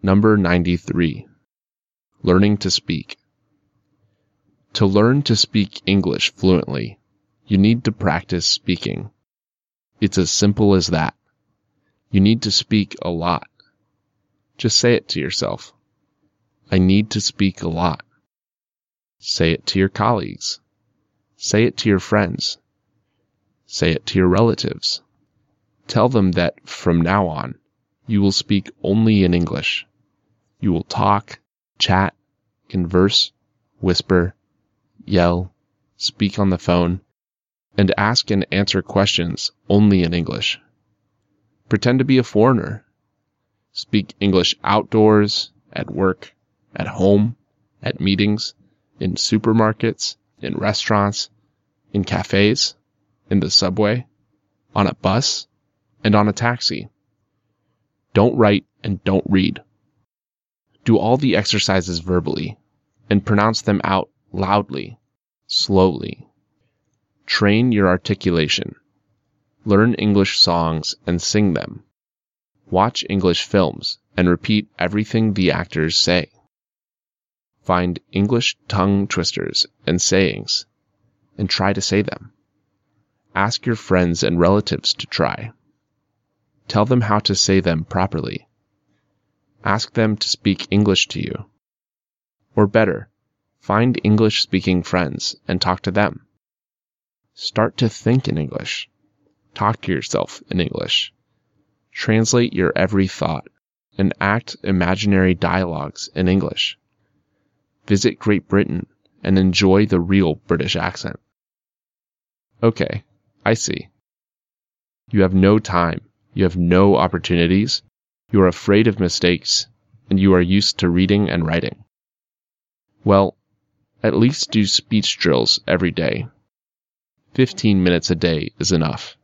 Number 93. Learning to speak. To learn to speak English fluently, you need to practice speaking. It's as simple as that. You need to speak a lot. Just say it to yourself. I need to speak a lot. Say it to your colleagues. Say it to your friends. Say it to your relatives. Tell them that from now on, you will speak only in English. You will talk, chat, converse, whisper, yell, speak on the phone, and ask and answer questions only in English. Pretend to be a foreigner. Speak English outdoors, at work, at home, at meetings, in supermarkets, in restaurants, in cafes, in the subway, on a bus, and on a taxi. Don't write and don't read. Do all the exercises verbally and pronounce them out loudly, slowly. Train your articulation. Learn English songs and sing them. Watch English films and repeat everything the actors say. Find English tongue twisters and sayings and try to say them. Ask your friends and relatives to try. Tell them how to say them properly. Ask them to speak English to you. Or better, find English speaking friends and talk to them. Start to think in English. Talk to yourself in English. Translate your every thought and act imaginary dialogues in English visit Great Britain, and enjoy the real British accent. Okay, I see. You have no time, you have no opportunities, you are afraid of mistakes, and you are used to reading and writing. Well, at least do speech drills every day. 15 minutes a day is enough.